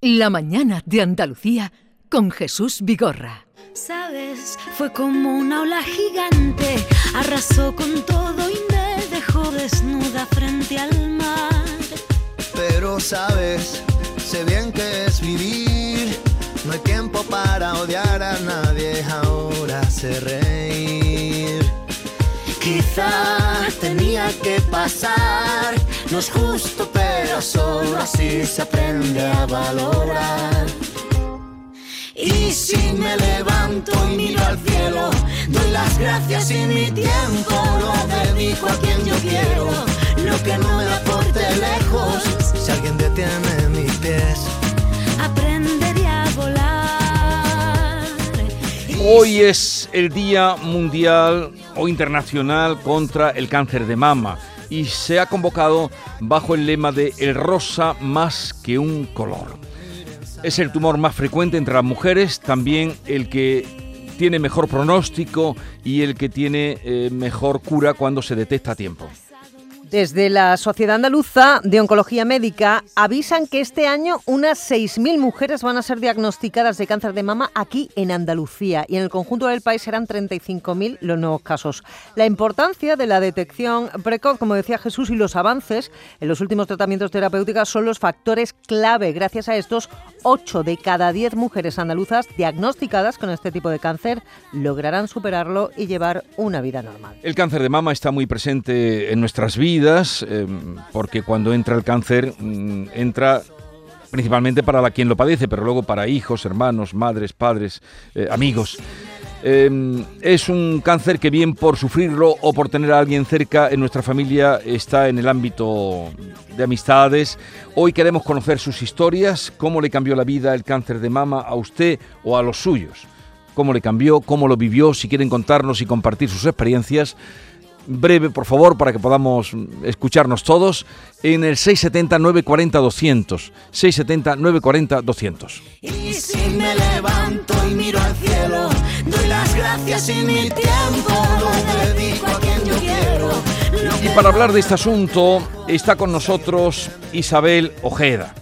La mañana de Andalucía con Jesús Vigorra. Sabes, fue como una ola gigante, arrasó con todo y me dejó desnuda frente al mar. Pero sabes, sé bien que es vivir, no hay tiempo para odiar a nadie, ahora sé reír. Quizá tenía que pasar, no es justo, pero solo así se aprende a valorar. Y si me levanto y miro al cielo, doy las gracias y mi tiempo lo dedico a quien yo quiero. Lo que no me aporte lejos, si alguien detiene mis pies. Aprenderé a volar. Hoy es el Día Mundial o Internacional contra el Cáncer de Mama y se ha convocado bajo el lema de El rosa más que un color. Es el tumor más frecuente entre las mujeres, también el que tiene mejor pronóstico y el que tiene eh, mejor cura cuando se detecta a tiempo. Desde la Sociedad Andaluza de Oncología Médica avisan que este año unas 6.000 mujeres van a ser diagnosticadas de cáncer de mama aquí en Andalucía y en el conjunto del país serán 35.000 los nuevos casos. La importancia de la detección precoz, como decía Jesús, y los avances en los últimos tratamientos terapéuticos son los factores clave. Gracias a estos, 8 de cada 10 mujeres andaluzas diagnosticadas con este tipo de cáncer lograrán superarlo y llevar una vida normal. El cáncer de mama está muy presente en nuestras vidas eh, porque cuando entra el cáncer mm, entra principalmente para la quien lo padece, pero luego para hijos, hermanos, madres, padres, eh, amigos. Eh, es un cáncer que bien por sufrirlo o por tener a alguien cerca en nuestra familia está en el ámbito de amistades. Hoy queremos conocer sus historias, cómo le cambió la vida el cáncer de mama a usted o a los suyos. Cómo le cambió, cómo lo vivió, si quieren contarnos y compartir sus experiencias breve, por favor, para que podamos escucharnos todos, en el 670-940-200. 670-940-200. Y si me levanto y miro al cielo, doy las gracias y mi tiempo lo dedico a quien yo quiero. Lo Y para hablar de este asunto está con nosotros Isabel Ojeda,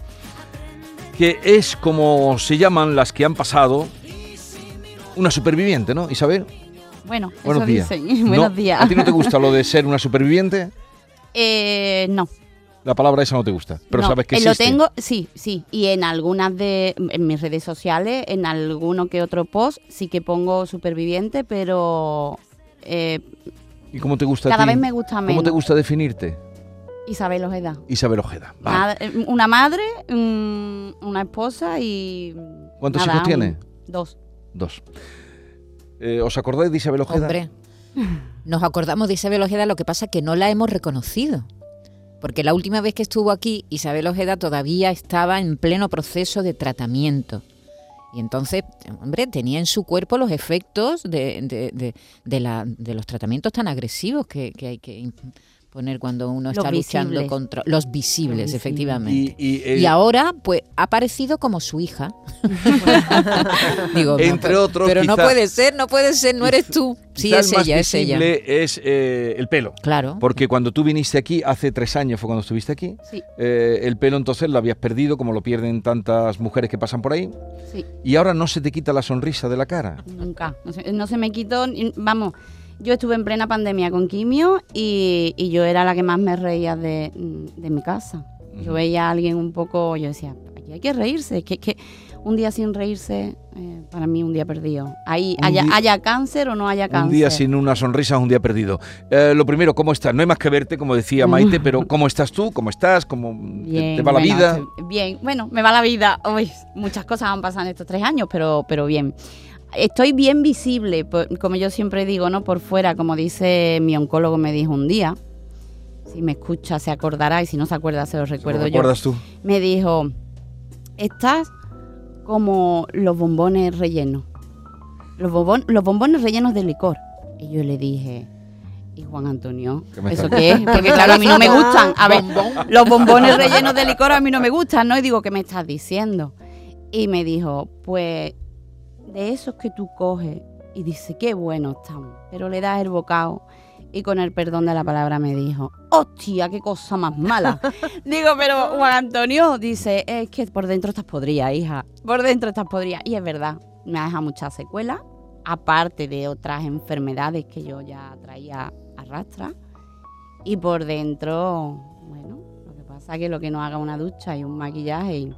que es como se llaman las que han pasado una superviviente, ¿no, Isabel? Bueno, Buenos eso días. dicen. Buenos ¿No? días. ¿A ti no te gusta lo de ser una superviviente? Eh, no. La palabra esa no te gusta, pero no. sabes que Eh, Lo existe. tengo, sí, sí. Y en algunas de en mis redes sociales, en alguno que otro post, sí que pongo superviviente, pero eh, ¿Y cómo te gusta a cada ti? vez me gusta ¿Cómo te menos. gusta definirte? Isabel Ojeda. Isabel Ojeda. Vale. Madre- una madre, mm, una esposa y. ¿Cuántos nada, hijos tiene? Dos. Dos. Eh, ¿Os acordáis de Isabel Ojeda? Hombre, nos acordamos de Isabel Ojeda, lo que pasa es que no la hemos reconocido. Porque la última vez que estuvo aquí, Isabel Ojeda todavía estaba en pleno proceso de tratamiento. Y entonces, hombre, tenía en su cuerpo los efectos de, de- de- de la- los tratamientos tan agresivos que, que hay que poner cuando uno Los está luchando visibles. contra los visibles, Los efectivamente. Y, y ahora, pues, ha aparecido como su hija. Digo, Entre pero- otros, Pero no puede ser, no puede ser, no eres tú. Sí, es el más ella, es ella. es eh, el pelo. Claro. Porque cuando tú viniste aquí, hace tres años fue cuando estuviste aquí, Sí, eh, el pelo entonces lo habías perdido, como lo pierden tantas mujeres que pasan por ahí, sí. y ahora no se te quita la sonrisa de la cara. Nunca. No se, no se me quitó. Vamos, yo estuve en plena pandemia con quimio y, y yo era la que más me reía de, de mi casa. Yo veía a alguien un poco, yo decía, aquí hay que reírse. Que, que un día sin reírse, eh, para mí un día perdido. Ahí, haya, día- haya cáncer o no haya cáncer. Un día sin una sonrisa es un día perdido. Eh, lo primero, ¿cómo estás? No hay más que verte, como decía Maite, pero ¿cómo estás tú? ¿Cómo estás? ¿Cómo te- Bien, te va la bueno, vida? estoy- Bien, bueno, me va la vida. Uy, muchas cosas han pasado en estos tres años, pero, pero bien. Estoy bien visible, por- como yo siempre digo, ¿no? Por fuera, como dice mi oncólogo me dijo un día. Si me escucha se acordará y si no se acuerda se lo recuerdo ¿Lo yo. recuerdas tú? Me dijo, estás como los bombones rellenos. Los, bombon- los bombones rellenos de licor. Y yo le dije, ¿y Juan Antonio? ¿Qué ¿Eso qué es? Porque claro, a mí no me gustan. A ver, los bombones rellenos de licor a mí no me gustan, ¿no? Y digo, ¿qué me estás diciendo? Y me dijo, pues de esos que tú coges y dices, qué buenos están, pero le das el bocado y con el perdón de la palabra me dijo, hostia, qué cosa más mala. Digo, pero Juan Antonio dice, es que por dentro estás podrida, hija, por dentro estás podrida. Y es verdad, me ha dejado muchas secuelas, aparte de otras enfermedades que yo ya traía a rastra. Y por dentro, bueno, lo que pasa es que lo que no haga una ducha y un maquillaje y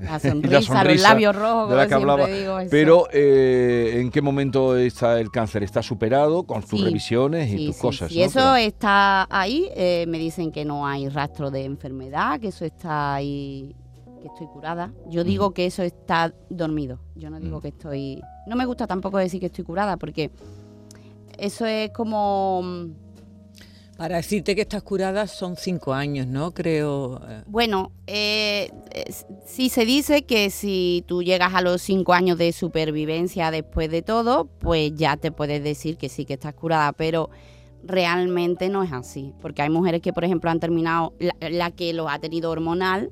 la sonrisa, los sonrisa labios rojos, de la que hablaba. Pero, eh, ¿en qué momento está el cáncer? ¿Está superado con tus Sí, revisiones y Sí, tus sí, cosas? ¿no? eso Pero- está ahí. eh, me dicen que no hay rastro de enfermedad, que eso está ahí, que estoy curada. Yo digo que eso está dormido. Yo no digo Mm. que estoy. No me gusta tampoco decir que estoy curada, porque eso es como. Para decirte que estás curada son cinco años, ¿no? Creo. eh, Bueno, eh, sí se dice que si tú llegas a los cinco años de supervivencia después de todo, pues ya te puedes decir que sí que estás curada, pero realmente no es así, porque hay mujeres que, por ejemplo, han terminado, la que lo ha tenido hormonal,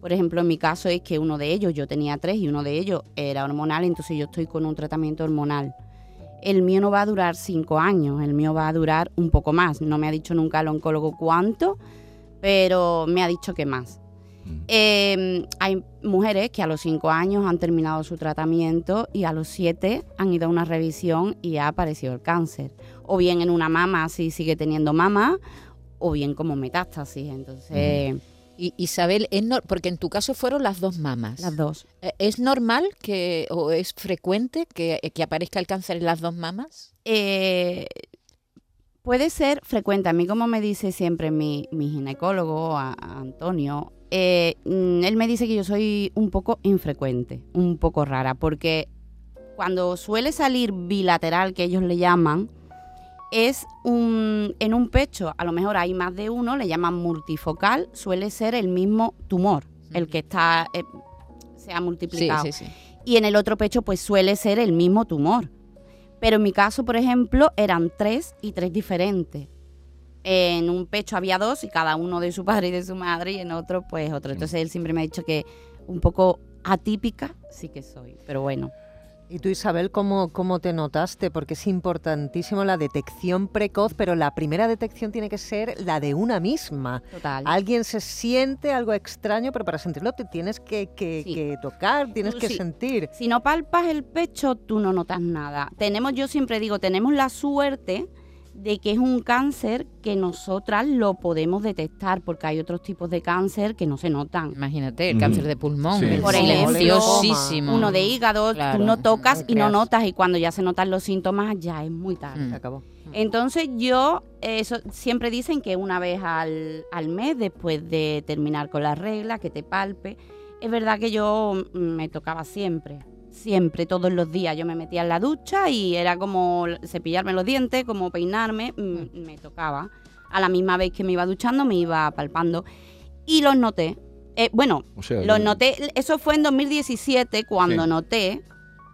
por ejemplo, en mi caso es que uno de ellos, yo tenía tres y uno de ellos era hormonal, entonces yo estoy con un tratamiento hormonal. El mío no va a durar cinco años, el mío va a durar un poco más. No me ha dicho nunca el oncólogo cuánto, pero me ha dicho que más. Mm. Eh, hay mujeres que a los cinco años han terminado su tratamiento y a los siete han ido a una revisión y ha aparecido el cáncer. O bien en una mama si sigue teniendo mama, o bien como metástasis. Entonces, Y, Isabel, es nor- porque en tu caso fueron las dos mamas. las dos. Eh, ¿Es normal que, o es frecuente que, que aparezca el cáncer en las dos mamas? Eh, puede ser frecuente. A mí, como me dice siempre mi, mi ginecólogo, a- a Antonio, eh, mm, él me dice que yo soy un poco infrecuente, un poco rara, porque cuando suele salir bilateral, que ellos le llaman, es un, en un pecho, a lo mejor hay más de uno, le llaman multifocal, suele ser el mismo tumor, el que está, eh, se ha Sí, multiplicado sí, sí. y en el otro pecho pues suele ser el mismo tumor. Pero en mi caso, por ejemplo, eran tres y tres diferentes. En un pecho había dos y cada uno de su padre y de su madre y en otro pues otro. Entonces él siempre me ha dicho que un poco atípica sí que soy, pero bueno. Y tú, Isabel, ¿cómo, ¿cómo te notaste? Porque es importantísimo la detección precoz, pero la primera detección tiene que ser la de una misma. Total. Alguien se siente algo extraño, pero para sentirlo te tienes que, que- Sí. que tocar, tienes Tú que sí. sentir. Si no palpas el pecho, tú no notas nada. Tenemos, yo siempre digo, tenemos la suerte de que es un cáncer que nosotras lo podemos detectar, porque hay otros tipos de cáncer que no se notan. Imagínate, el cáncer de pulmón, Sí. el Por silenciosísimo. Uno de hígado, Claro, tú no tocas no y no notas, y cuando ya se notan los síntomas ya es muy tarde. Mm. Se acabó. Entonces yo, eso siempre dicen que una vez al, al mes, después de terminar con la regla, que te palpe. Es verdad que yo me tocaba siempre, siempre, todos los días. Yo me metía en la ducha y era como cepillarme los dientes, como peinarme, mm, me tocaba. A la misma vez que me iba duchando, me iba palpando. Y los noté. Eh, bueno, O sea, los no- noté, eso fue en 2017 cuando Sí. noté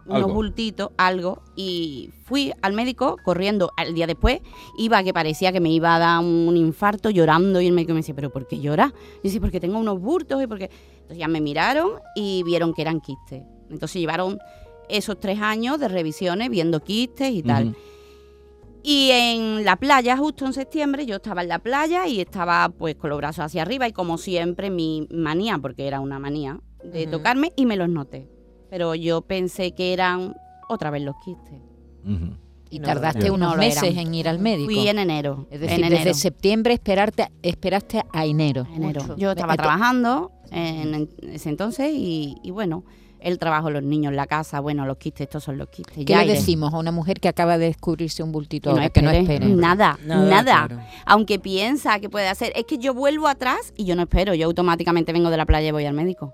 unos Algo. bultitos, algo, y fui al médico corriendo al día después, iba que parecía que me iba a dar un infarto llorando y el médico me decía, pero ¿por qué lloras? Y dice, porque tengo unos bultos y porque... Entonces ya me miraron y vieron que eran quistes. Entonces llevaron esos tres años de revisiones viendo quistes y tal. Y en la playa, justo en septiembre, yo estaba en la playa y estaba pues con los brazos hacia arriba y como siempre mi manía, porque era una manía, de tocarme y me los noté. Pero yo pensé que eran otra vez los quistes. Y No, tardaste no unos meses en ir al médico. Fui en enero. es decir, en enero. desde septiembre esperarte, esperaste a enero. enero. Mucho. Yo estaba trabajando en, en ese entonces y, y bueno, el trabajo, los niños en la casa, bueno, los quistes, estos son los quistes. ¿Qué ya le iré. decimos a una mujer que acaba de descubrirse un bultito Que no ahora? Que no espere. Nada, Nada, nada. claro. Aunque piensa que puede hacer. Es que yo vuelvo atrás y yo no espero. Yo automáticamente vengo de la playa y voy al médico.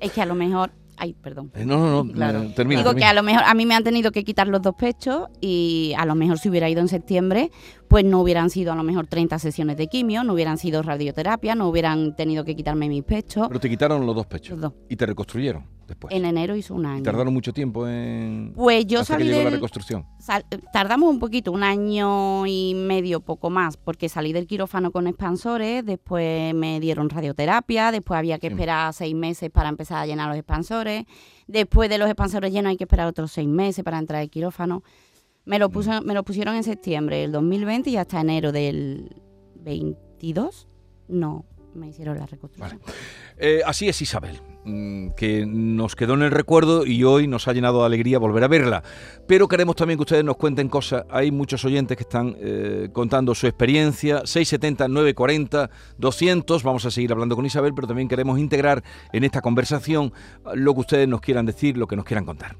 Es que a lo mejor. Ay, perdón. Eh, No, no, no, Claro. eh, termina. Digo que a lo mejor a mí me han tenido que quitar los dos pechos y a lo mejor si hubiera ido en septiembre, pues no hubieran sido a lo mejor 30 sesiones de quimio, no hubieran sido radioterapia, no hubieran tenido que quitarme mis pechos. Pero te quitaron los dos pechos Los dos. y te reconstruyeron después. En enero hizo un Y año. tardaron mucho tiempo en Pues yo salí llegó la reconstrucción. sal- tardamos un poquito, un año y medio, poco más, porque salí del quirófano con expansores, después me dieron radioterapia, después había que Sí. esperar seis meses para empezar a llenar los expansores, después de los expansores llenos hay que esperar otros seis meses para entrar al quirófano. Me lo, puso, me lo pusieron en septiembre del 2020 y hasta enero del 22 no me hicieron la reconstrucción. Eh, así es Isabel, mm, que nos quedó en el recuerdo y hoy nos ha llenado de alegría volver a verla. Pero queremos también que ustedes nos cuenten cosas. Hay muchos oyentes que están eh, contando su experiencia. 670, 940, 200. Vamos a seguir hablando con Isabel, pero también queremos integrar en esta conversación lo que ustedes nos quieran decir, lo que nos quieran contar.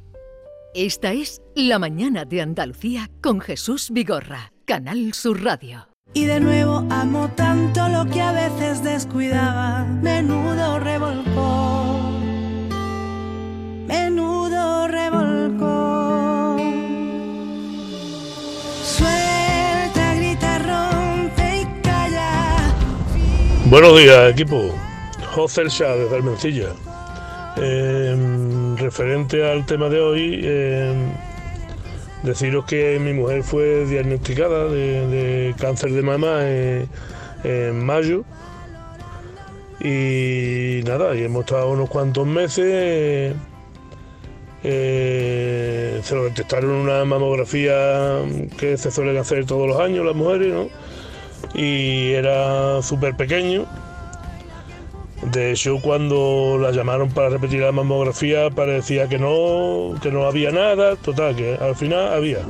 Esta es La Mañana de Andalucía con Jesús Vigorra, Canal Sur Radio. Y de nuevo amo tanto lo que a veces descuidaba. Menudo revolcón. Menudo revolcón. Suelta, grita, rompe y calla. Buenos días, equipo. José El Shah, desde Almencilla. Eh, referente al tema de hoy, eh, deciros que mi mujer fue diagnosticada de, cáncer de mama en, mayo. Y nada, y hemos estado unos cuantos meses. eh, se lo detectaron una mamografía que se suelen hacer todos los años las mujeres. Y era súper pequeño. De hecho, cuando la llamaron para repetir la mamografía, parecía que no, que no había nada. Total, que al final había.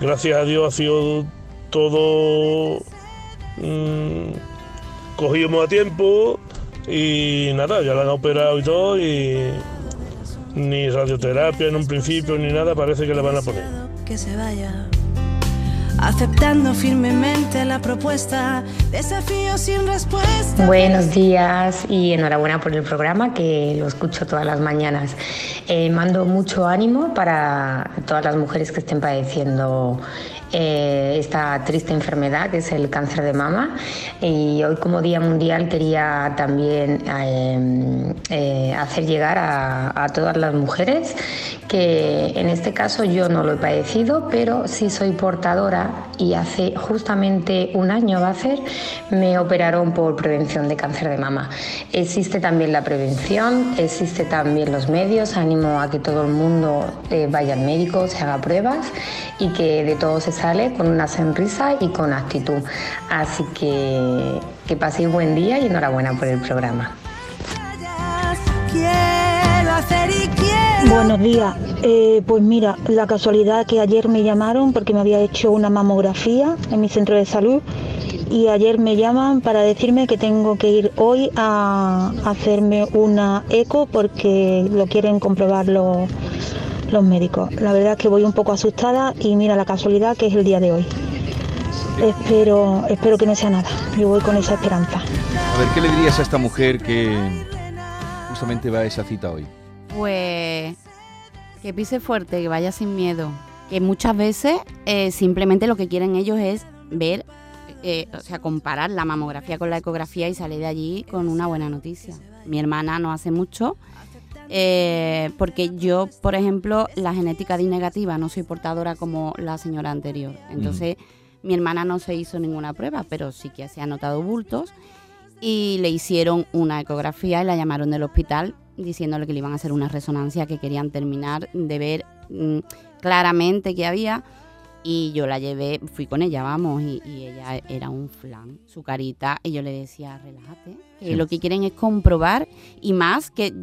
Gracias a Dios ha sido todo mm, cogimos a tiempo y nada, ya la han operado y todo y ni radioterapia en un principio ni nada parece que le van a poner. Que se vaya. Aceptando firmemente la propuesta. Desafío sin respuesta. Buenos días y enhorabuena por el programa que lo escucho todas las mañanas. Eh, mando mucho ánimo para todas las mujeres que estén padeciendo eh, esta triste enfermedad que es el cáncer de mama. Y hoy como Día Mundial quería también eh, hacer llegar a, a todas las mujeres que en este caso yo no lo he padecido, pero sí soy portadora y hace justamente un año va a ser, me operaron por prevención de cáncer de mama. Existe también la prevención, existe también los medios, animo a que todo el mundo eh, vaya al médico, se haga pruebas y que de todo se sale con una sonrisa y con actitud. Así que que paséis buen día y enhorabuena por el programa. Buenos días. Eh, pues mira, la casualidad que ayer me llamaron porque me había hecho una mamografía en mi centro de salud y ayer me llaman para decirme que tengo que ir hoy a hacerme una eco porque lo quieren comprobar los, los médicos. La verdad es que voy un poco asustada y mira la casualidad que es el día de hoy. Espero, espero que no sea nada. Yo voy con esa esperanza. A ver, ¿qué le dirías a esta mujer que justamente va a esa cita hoy? Pues que pise fuerte, que vaya sin miedo. Que muchas veces eh, simplemente lo que quieren ellos es ver, eh, o sea, comparar la mamografía con la ecografía y salir de allí con una buena noticia. Mi hermana no hace mucho, eh, porque yo, por ejemplo, la genética D negativa no soy portadora como la señora anterior. Entonces, mi hermana no se hizo ninguna prueba, pero sí que se ha notado bultos y le hicieron una ecografía y la llamaron del hospital diciéndole que le iban a hacer una resonancia, que querían terminar de ver mm, claramente qué había. Y yo la llevé, fui con ella, vamos, y, y ella era un flan, su carita, y yo le decía, relájate, que Sí. lo que quieren es comprobar, y más que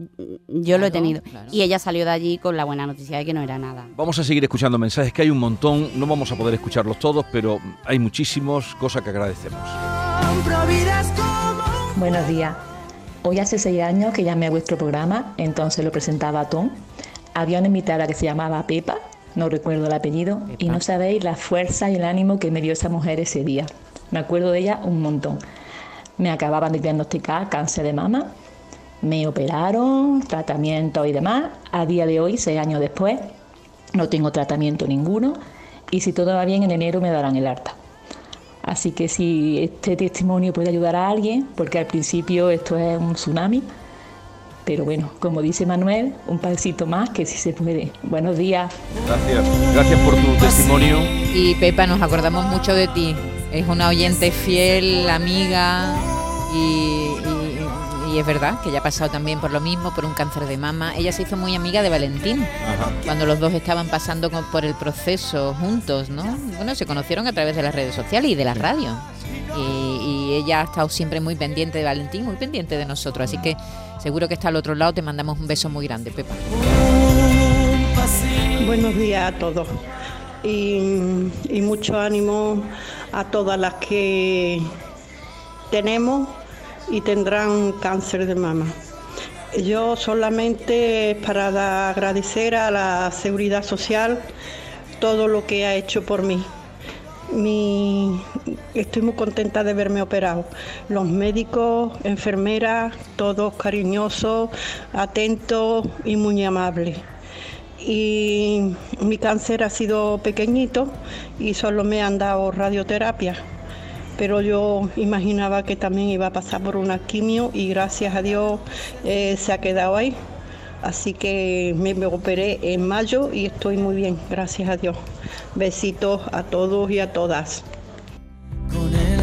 yo lo he tenido. claro. Y ella salió de allí con la buena noticia de que no era nada. Vamos a seguir escuchando mensajes, que hay un montón, no vamos a poder escucharlos todos, pero hay muchísimos, cosa que agradecemos. Buenos días. Hoy hace seis años que llamé a vuestro programa, entonces lo presentaba Tom. Había una invitada que se llamaba Pepa, no recuerdo el apellido, y no sabéis la fuerza y el ánimo que me dio esa mujer ese día. Me acuerdo de ella un montón. Me acababan de diagnosticar cáncer de mama, me operaron, tratamiento y demás. A día de hoy, seis años después, no tengo tratamiento ninguno y si todo va bien en enero me darán el alta. Así que si este testimonio puede ayudar a alguien, porque al principio esto es un tsunami, pero bueno, como dice Manuel, un pasito más que sí se puede. Buenos días. Gracias, gracias por tu testimonio. Y Pepa, nos acordamos mucho de ti. Es una oyente fiel, amiga y, y- es verdad que ella ha pasado también por lo mismo, por un cáncer de mama. Ella se hizo muy amiga de Valentín cuando los dos estaban pasando con- por el proceso juntos, ¿no? Bueno, se conocieron a través de las redes sociales y de la radio. Y, y ella ha estado siempre muy pendiente de Valentín, muy pendiente de nosotros. Así que seguro que está al otro lado. Te mandamos un beso muy grande, Pepa. Buenos días a todos y, y mucho ánimo a todas las que tenemos y tendrán cáncer de mama. Yo solamente para agradecer a la Seguridad Social todo lo que ha hecho por mí. Mi- estoy muy contenta de verme operado. Los médicos, enfermeras, todos cariñosos, atentos y muy amables y mi cáncer ha sido pequeñito y solo me han dado radioterapia. Pero yo imaginaba que también iba a pasar por una quimio y gracias a Dios eh, se ha quedado ahí. Así que me, me operé en mayo y estoy muy bien, gracias a Dios. Besitos a todos y a todas.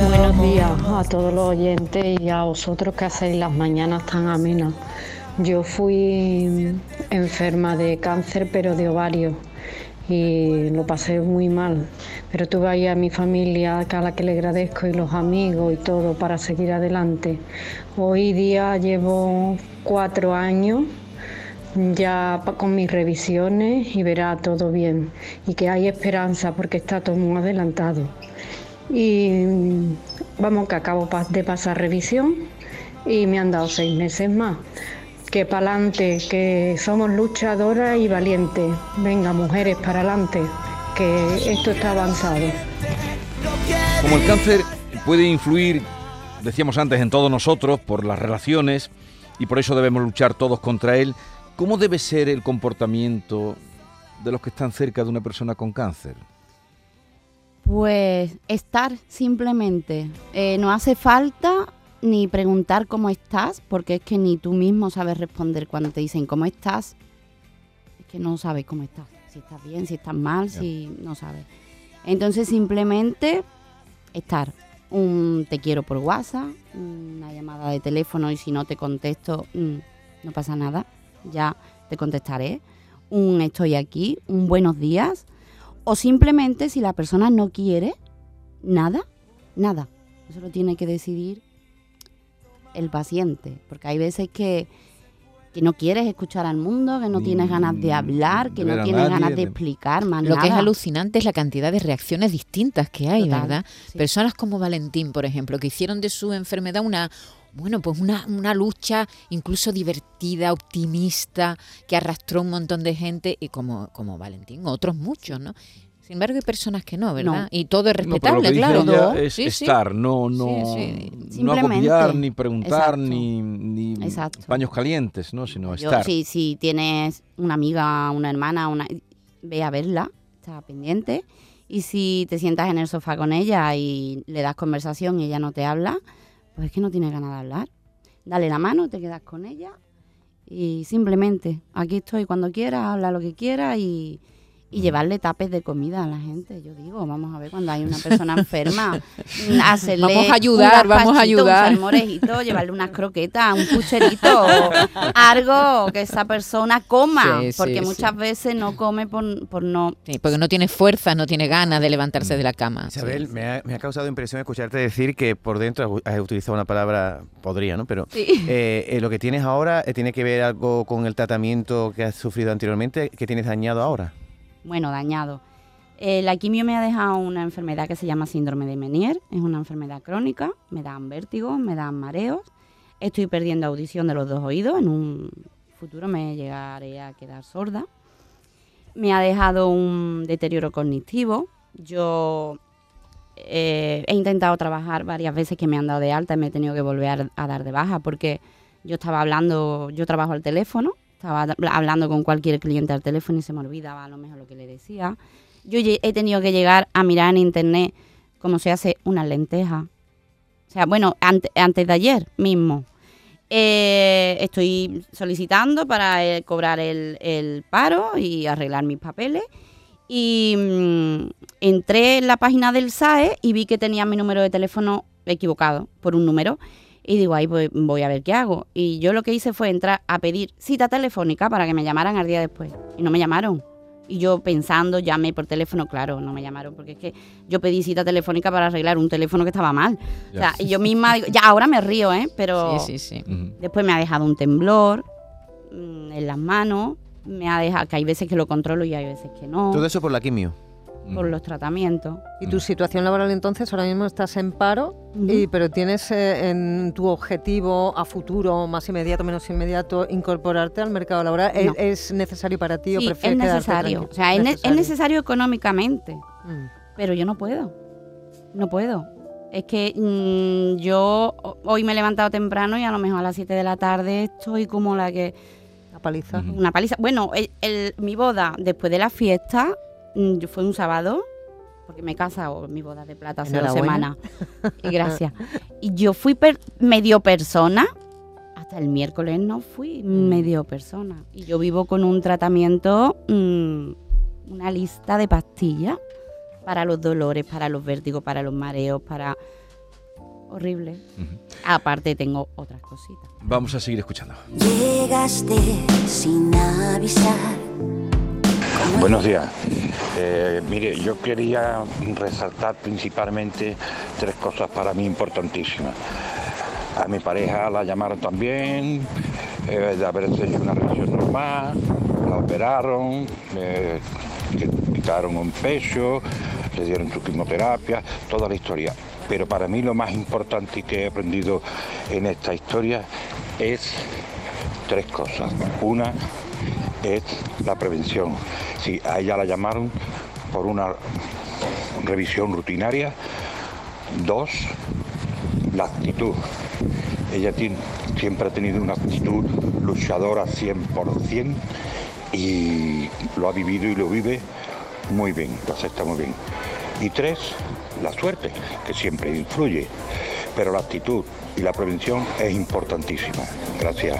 Buenos días a todos los oyentes y a vosotros que hacéis las mañanas tan amenas. Yo fui enferma de cáncer, pero de ovario, y lo pasé muy mal. Pero tuve ahí a mi familia, a la que le agradezco, y los amigos y todo para seguir adelante. Hoy día llevo cuatro años ya con mis revisiones y verá todo bien. Y que hay esperanza porque está todo muy adelantado. Y mm, vamos que acabo de pasar revisión y me han dado seis meses más. Que para adelante, que somos luchadoras y valientes. Venga, mujeres, para adelante, que esto está avanzado. Como el cáncer puede influir, decíamos antes, en todos nosotros por las relaciones y por eso debemos luchar todos contra él, ¿cómo debe ser el comportamiento de los que están cerca de una persona con cáncer? Pues estar simplemente. Eh, no hace falta ni preguntar cómo estás, porque es que ni tú mismo sabes responder cuando te dicen cómo estás. Es que no sabes cómo estás. Si estás bien, si estás mal, si no sabes. Entonces simplemente estar. Un te quiero por WhatsApp, una llamada de teléfono y si no te contesto, mm, no pasa nada, ya te contestaré. Un estoy aquí, un buenos días. O simplemente si la persona no quiere nada, nada. Eso lo tiene que decidir el paciente. Porque hay veces que, que no quieres escuchar al mundo, que no tienes ganas de hablar, que no tienes nadie, ganas de explicar más Lo nada. que es alucinante es la cantidad de reacciones distintas que hay, Total, ¿verdad? Personas como Valentín, por ejemplo, que hicieron de su enfermedad una, bueno, pues una, una lucha incluso divertida, optimista, que arrastró un montón de gente, y como, como Valentín, otros muchos, ¿no? Sin embargo, hay personas que no, ¿verdad? No. Y todo es No, pero lo respetable, dice claro. ella es Sí, sí. estar, no, no, Sí, no agobiar, ni preguntar, Exacto. ni, ni Exacto. paños calientes, ¿no? sino Yo, estar. si, si tienes una amiga, una hermana, una, ve a verla, está pendiente. Y si te sientas en el sofá con ella y le das conversación y ella no te habla, pues es que no tienes ganas de hablar. Dale la mano, te quedas con ella y simplemente aquí estoy cuando quieras, habla lo que quieras y, y llevarle tapes de comida a la gente. Yo digo, vamos a ver, cuando hay una persona enferma, mm, hacerle Vamos a ayudar, un vamos a ayudar. Un llevarle unas croquetas, un pucherito, algo que esa persona coma, Sí, porque sí. muchas veces no come por, por no... Sí, porque no tiene fuerza, no tiene ganas de levantarse de la cama. Isabel, Sí. me, ha, me ha causado impresión escucharte decir que por dentro has utilizado una palabra, podría, ¿no? Pero Sí. eh, eh, lo que tienes ahora eh, tiene que ver algo con el tratamiento que has sufrido anteriormente, que tienes dañado ahora. Bueno, dañado. Eh, la quimio me ha dejado una enfermedad que se llama síndrome de Menier, es una enfermedad crónica, me dan vértigos, me dan mareos, estoy perdiendo audición de los dos oídos, en un futuro me llegaré a quedar sorda. Me ha dejado un deterioro cognitivo, yo eh, he intentado trabajar varias veces que me han dado de alta y me he tenido que volver a, a dar de baja porque yo estaba hablando, yo trabajo al teléfono, estaba hablando con cualquier cliente al teléfono y se me olvidaba a lo mejor lo que le decía. Yo he tenido que llegar a mirar en internet cómo se hace una lenteja. O sea, bueno, ante- antes de ayer mismo. Eh, estoy solicitando para eh, cobrar el, el paro y arreglar mis papeles. Y mm, entré en la página del SAE y vi que tenía mi número de teléfono equivocado por un número. Y digo, ahí voy, voy a ver qué hago. Y yo lo que hice fue entrar a pedir cita telefónica para que me llamaran al día después. Y no me llamaron. Y yo pensando, llamé por teléfono, claro, no me llamaron, porque es que yo pedí cita telefónica para arreglar un teléfono que estaba mal. O sea, y yo misma digo, ya ahora me río, ¿eh? Pero Sí, sí, sí. después me ha dejado un temblor mm, en las manos, me ha dejado, que hay veces que lo controlo y hay veces que no, Todo eso por la quimio. Por los tratamientos. ¿Y tu situación laboral entonces ahora mismo estás en paro, y, pero tienes eh, en tu objetivo a futuro, más inmediato, menos inmediato, incorporarte al mercado laboral? ¿Es- No. ¿Es, necesario para ti o Sí, es prefieres quedarte necesario. O sea, es, ne- es necesario económicamente, Mm. pero yo no puedo. No puedo. Es que mm, yo ho- hoy me he levantado temprano y a lo mejor a las 7 de la tarde estoy como la que... Una paliza. Una paliza. Bueno, el- el- mi boda después de la fiesta fue un sábado, porque me he casado en mi boda de plata hace dos semanas. Y gracias. Y yo fui per- medio persona. Hasta el miércoles no fui medio persona. Y yo vivo con un tratamiento, mm, una lista de pastillas para los dolores, para los vértigos, para los mareos, para... Horrible. Aparte tengo otras cositas. Vamos a seguir escuchando. Llegaste sin avisar. Buenos días. Eh, mire, yo quería resaltar principalmente tres cosas para mí importantísimas. A mi pareja la llamaron también, eh, de haberse hecho una revisión normal, la operaron, le quitaron un pecho, le dieron su quimioterapia, toda la historia. Pero para mí lo más importante que he aprendido en esta historia es tres cosas. Una es la prevención. Si a ella la llamaron por una revisión rutinaria. Dos, la actitud. Ella tiene- siempre ha tenido una actitud luchadora 100% y lo ha vivido y lo vive muy bien, lo acepta muy bien. Y tres, la suerte, que siempre influye, pero la actitud y la prevención es importantísima. Gracias.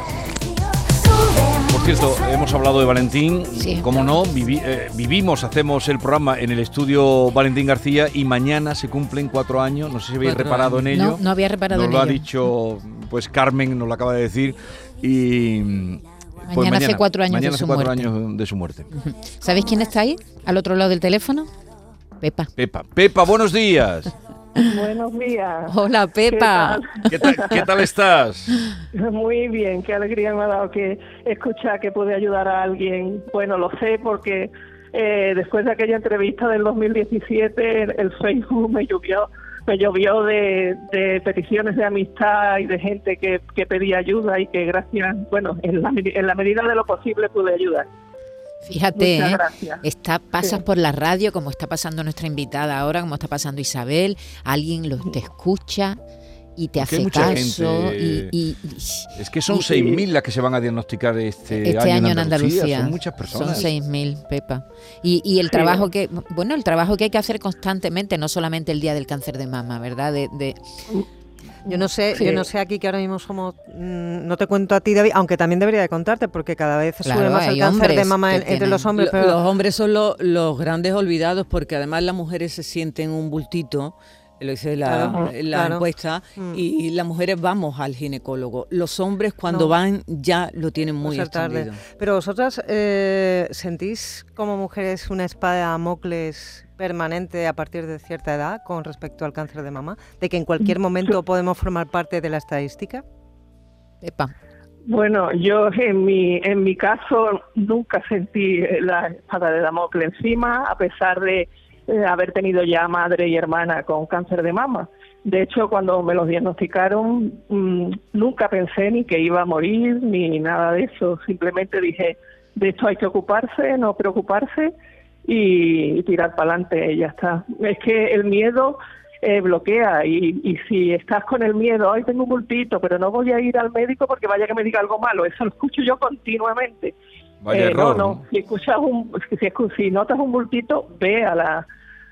Por cierto, hemos hablado de Valentín, como no, vivi- eh, vivimos, hacemos el programa en el estudio Valentín García y mañana se cumplen cuatro años, no sé si habéis Cuatro reparado en ello. No, no había reparado nos en lo ha ello. dicho, pues Carmen nos lo acaba de decir y... pues Mañana hace cuatro años mañana de hace su cuatro muerte. años de su muerte. ¿Sabéis quién está ahí? Al otro lado del teléfono. Pepa. Pepa, Pepa, buenos días. Buenos días. Hola, Pepa. ¿Qué tal, qué tal estás? Muy bien, qué alegría me ha dado que escuchar que pude ayudar a alguien. Bueno, lo sé porque eh, después de aquella entrevista del 2017, el, el Facebook me llovió, me llovió de, de peticiones de amistad y de gente que, que pedía ayuda y que gracias, bueno, en la, en la medida de lo posible pude ayudar. Fíjate, Muchas ¿eh? gracias. Está, pasas Sí. por la radio, como está pasando nuestra invitada ahora, como está pasando Isabel, alguien lo, te escucha y te hay hace mucha caso. gente, y, y- Es que son y- 6.000 las que se van a diagnosticar este, este año en Andalucía. Son muchas personas. Son 6.000, Pepa. Y, y el Sí. trabajo que, bueno, el trabajo que hay que hacer constantemente, no solamente el día del cáncer de mama, ¿verdad? De, de- Yo no sé, Sí. yo no sé aquí que ahora mismo somos, mm, no te cuento a ti, David, aunque también debería de contarte, porque cada vez Claro, sube más el cáncer de mama en- entre los hombres. Pero Los hombres son lo- los grandes olvidados porque además las mujeres se sienten un bultito. Lo dice la, Claro, la claro. encuesta, Mm. y, las mujeres vamos al ginecólogo. Los hombres cuando No. van ya lo tienen a muy extendido. Pero vosotras eh, sentís como mujeres una espada de Damocles permanente a partir de cierta edad con respecto al cáncer de mama, de que en cualquier momento podemos formar parte de la estadística. Pepa. Bueno, yo en mi, en mi caso nunca sentí la espada de Damocles encima, a pesar de eh, haber tenido ya madre y hermana con cáncer de mama. De hecho, cuando me los diagnosticaron, mm, nunca pensé ni que iba a morir ni nada de eso. Simplemente dije, de esto hay que ocuparse, no preocuparse y, tirar para adelante y ya está. Es que el miedo eh, bloquea y, y si estás con el miedo, ay, tengo un bultito, pero no voy a ir al médico porque vaya que me diga algo malo, eso lo escucho yo continuamente. Vaya Eh, error, no, ¿no? si escuchas un, si, si notas un bultito, ve a la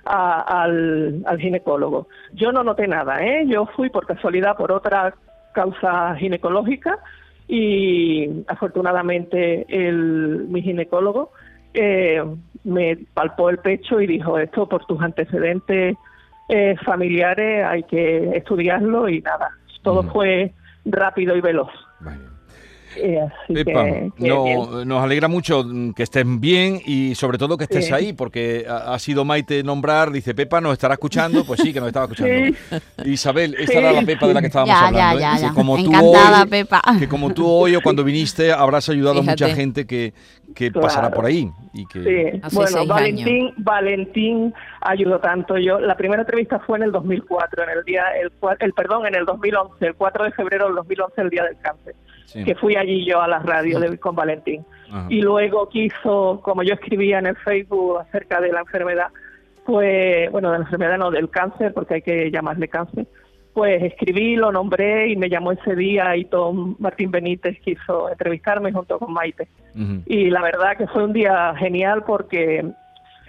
a- al, al ginecólogo. Yo no noté nada, ¿eh? Yo fui por casualidad por otra causa ginecológica y afortunadamente el, mi ginecólogo eh, me palpó el pecho y dijo esto por tus antecedentes eh, familiares hay que estudiarlo y nada todo fue rápido y veloz. Eh, así Pepa, que- que no- nos alegra mucho mm, que estés bien y sobre todo que estés Sí. ahí, porque ha, ha sido Maite nombrar, dice Pepa, ¿nos estará escuchando? Pues sí, que nos estaba escuchando. Isabel, esta Sí. era la Pepa de la que estábamos Ya, hablando. ya, ¿eh? ya. Como tú Encantada, hoy, Pepa. Que como tú hoy o cuando viniste habrás ayudado a mucha gente que, que Claro. pasará por ahí. Y que... Sí, bueno, Valentín, Valentín ayudó tanto. Yo la primera entrevista fue en el 2004, en el día, el, cua- el perdón, en el 2011, el 4 de febrero del 2011, el día del cáncer, Sí. que fui allí yo a la radio de- con Valentín. Ajá. Y luego quiso, como yo escribía en el Facebook acerca de la enfermedad, pues, bueno, de la enfermedad no, del cáncer, porque hay que llamarle cáncer, pues escribí, lo nombré y me llamó ese día y Tom Martín Benítez quiso entrevistarme junto con Maite. Y la verdad que fue un día genial porque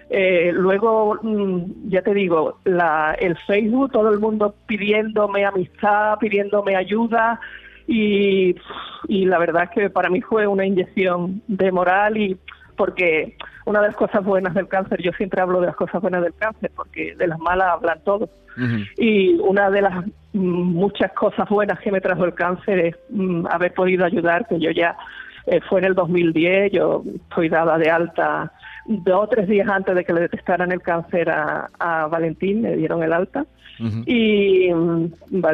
eh, luego, mm, ya te digo, la, el Facebook, todo el mundo pidiéndome amistad, pidiéndome ayuda y, y la verdad que para mí fue una inyección de moral y porque una de las cosas buenas del cáncer, yo siempre hablo de las cosas buenas del cáncer porque de las malas hablan todos. Y una de las mm, muchas cosas buenas que me trajo el cáncer es mm, haber podido ayudar, que yo ya eh, fue en el 2010, yo fui dada de alta dos o tres días antes de que le detectaran el cáncer a, a Valentín, le dieron el alta, y mm,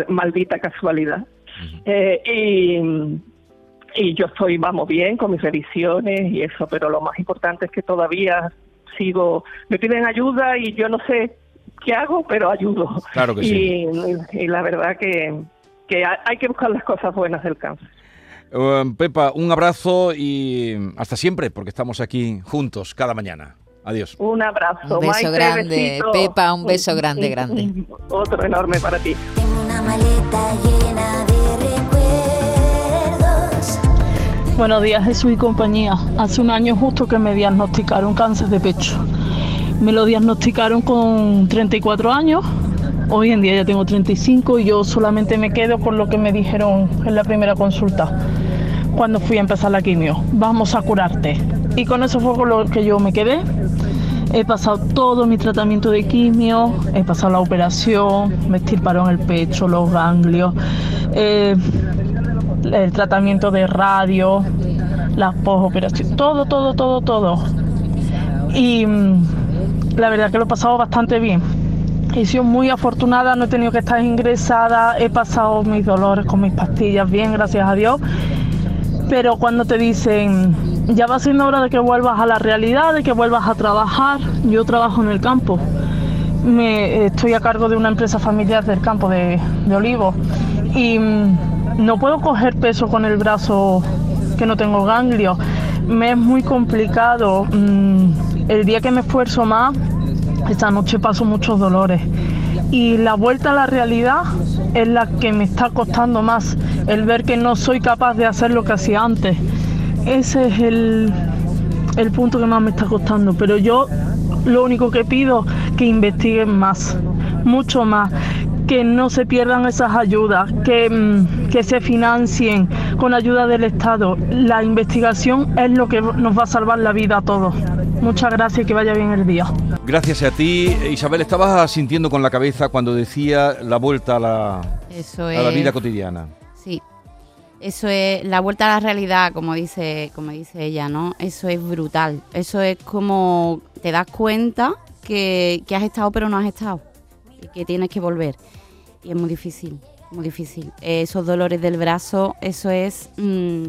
maldita casualidad. Eh, y, y yo estoy, vamos, bien con mis revisiones y eso, pero lo más importante es que todavía sigo, me piden ayuda y yo no sé qué hago, pero ayudo. Claro que y, sí. y la verdad que, que hay que buscar las cosas buenas del cáncer. Eh, Pepa, un abrazo y hasta siempre, porque estamos aquí juntos cada mañana. Adiós. Un abrazo. Un beso Maite, grande, besito. Pepa, un beso grande, grande. Otro enorme para ti. Una maleta llena de Buenos días Jesús y compañía. Hace un año justo que me diagnosticaron cáncer de pecho. Me lo diagnosticaron con 34 años. Hoy en día ya tengo 35 y yo solamente me quedo con lo que me dijeron en la primera consulta cuando fui a empezar la quimio. Vamos a curarte. Y con eso fue con lo que yo me quedé. He pasado todo mi tratamiento de quimio, he pasado la operación, me estirparon el pecho, los ganglios, eh, el tratamiento de radio, las posoperaciones, todo, todo, todo, todo. Y mm, la verdad que lo he pasado bastante bien. He sido muy afortunada, no he tenido que estar ingresada, he pasado mis dolores con mis pastillas bien, gracias a Dios. Pero cuando te dicen, ya va siendo hora de que vuelvas a la realidad, de que vuelvas a trabajar, yo trabajo en el campo. Me, estoy a cargo de una empresa familiar del campo de, de olivos y mm, no puedo coger peso con el brazo que no tengo ganglio. Me es muy complicado. mm, el día que me esfuerzo más, esta noche paso muchos dolores. Y la vuelta a la realidad es la que me está costando más, el ver que no soy capaz de hacer lo que hacía antes. Ese es el, el punto que más me está costando. Pero yo lo único que pido que investiguen más, mucho más, que no se pierdan esas ayudas, que, mm, que se financien con ayuda del Estado. La investigación es lo que nos va a salvar la vida a todos. Muchas gracias y que vaya bien el día. Gracias a ti. Isabel, estabas sintiendo con la cabeza cuando decía la vuelta a la, Eso a la vida cotidiana. Sí. Eso es la vuelta a la realidad, como dice, como dice ella, ¿no? Eso es brutal. Eso es como te das cuenta que, que has estado pero no has estado. Y que tienes que volver. Y es muy difícil, muy difícil. Esos dolores del brazo, eso es mm,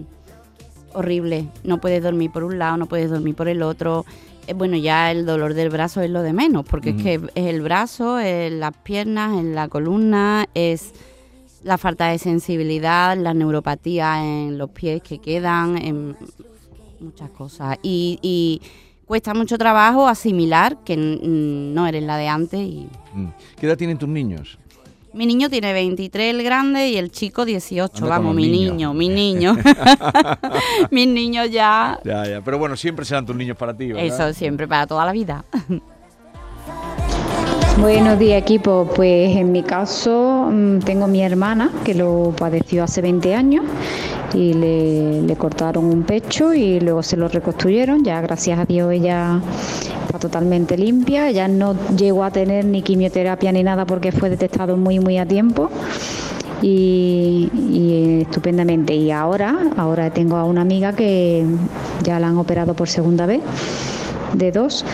horrible. No puedes dormir por un lado, no puedes dormir por el otro. Eh, bueno, ya el dolor del brazo es lo de menos, porque es que es el brazo, es las piernas, es la columna, es la falta de sensibilidad, la neuropatía en los pies que quedan, en muchas cosas. Y, y cuesta mucho trabajo asimilar que no eres la de antes. Y Mm. ¿Qué edad tienen tus niños? mi niño tiene 23 el grande y el chico 18. Anda Vamos, mi niño, mi niño. Mis niños ya. Ya, ya. Pero bueno, siempre serán tus niños para ti, ¿verdad? Eso siempre, para toda la vida. Buenos días equipo, pues en mi caso mm, tengo mi hermana que lo padeció hace 20 años y le, le cortaron un pecho y luego se lo reconstruyeron, ya gracias a Dios ella está totalmente limpia, ya no llegó a tener ni quimioterapia ni nada porque fue detectado muy muy a tiempo. Y, y estupendamente. Y ahora, ahora tengo a una amiga que ya la han operado por segunda vez de dos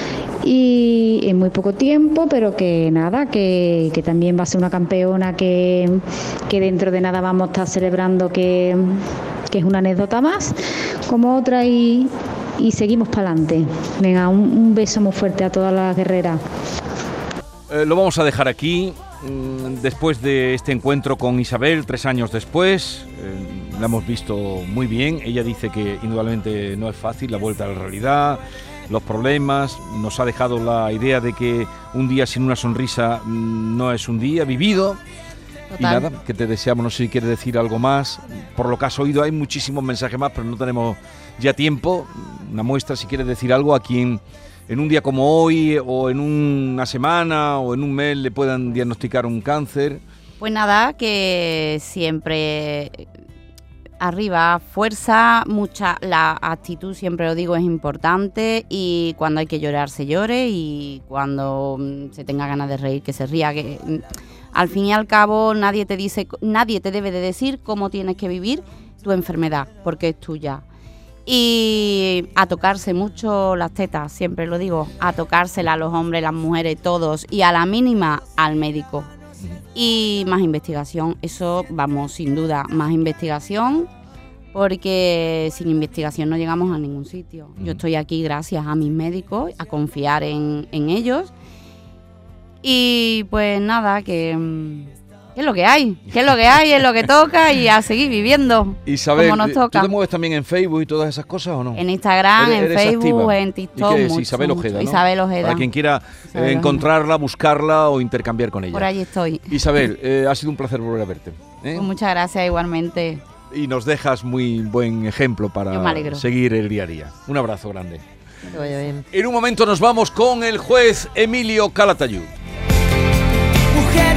y en muy poco tiempo, pero que nada, que, que también va a ser una campeona que, que dentro de nada vamos a estar celebrando que, que es una anécdota más, como otra y, y seguimos para adelante. Venga, un, beso muy fuerte a todas las guerreras. Eh, lo vamos a dejar aquí. mm, Después de este encuentro con Isabel, tres años después, eh, la hemos visto muy bien. Ella dice que indudablemente no es fácil la vuelta a la realidad, los problemas. Nos ha dejado la idea de que un día sin una sonrisa mm, no es un día vivido. Y nada, que te deseamos, no sé si quieres decir algo más. Por lo que has oído, hay muchísimos mensajes más, pero no tenemos ya tiempo. Una muestra, si quieres decir algo, a quien en un día como hoy, o en una semana, o en un mes le puedan diagnosticar un cáncer. Pues nada, que siempre arriba, fuerza, mucha, la actitud siempre lo digo es importante y cuando hay que llorar se llore y cuando mm, se tenga ganas de reír que se ría, que mm, al fin y al cabo nadie te dice, nadie te debe de decir cómo tienes que vivir tu enfermedad, porque es tuya. Y a tocarse mucho las tetas, siempre lo digo, a tocársela a los hombres, las mujeres, todos, y a la mínima al médico. Y más investigación, eso vamos, sin duda, más investigación, porque sin investigación no llegamos a ningún sitio. Yo estoy aquí gracias a mis médicos, a confiar en, en ellos. Y pues nada, que, mm, que es lo que hay, que es lo que hay, es lo que toca y a seguir viviendo Isabel, como nos ¿tú toca. te mueves también en Facebook y todas esas cosas o no? En Instagram, ¿Eres- en eres Facebook, activa? en ¿Y TikTok. qué es? mucho, Isabel. Ojeda, ¿no? Isabel Ojeda. Para quien quiera eh, encontrarla, buscarla o intercambiar con ella. Por allí estoy. Isabel, eh, ha sido un placer volver a verte. ¿eh? Pues muchas gracias igualmente. Y nos dejas muy buen ejemplo para seguir el día a día. Un abrazo grande. Que vaya bien. En un momento nos vamos con el juez Emilio Calatayud. Mujer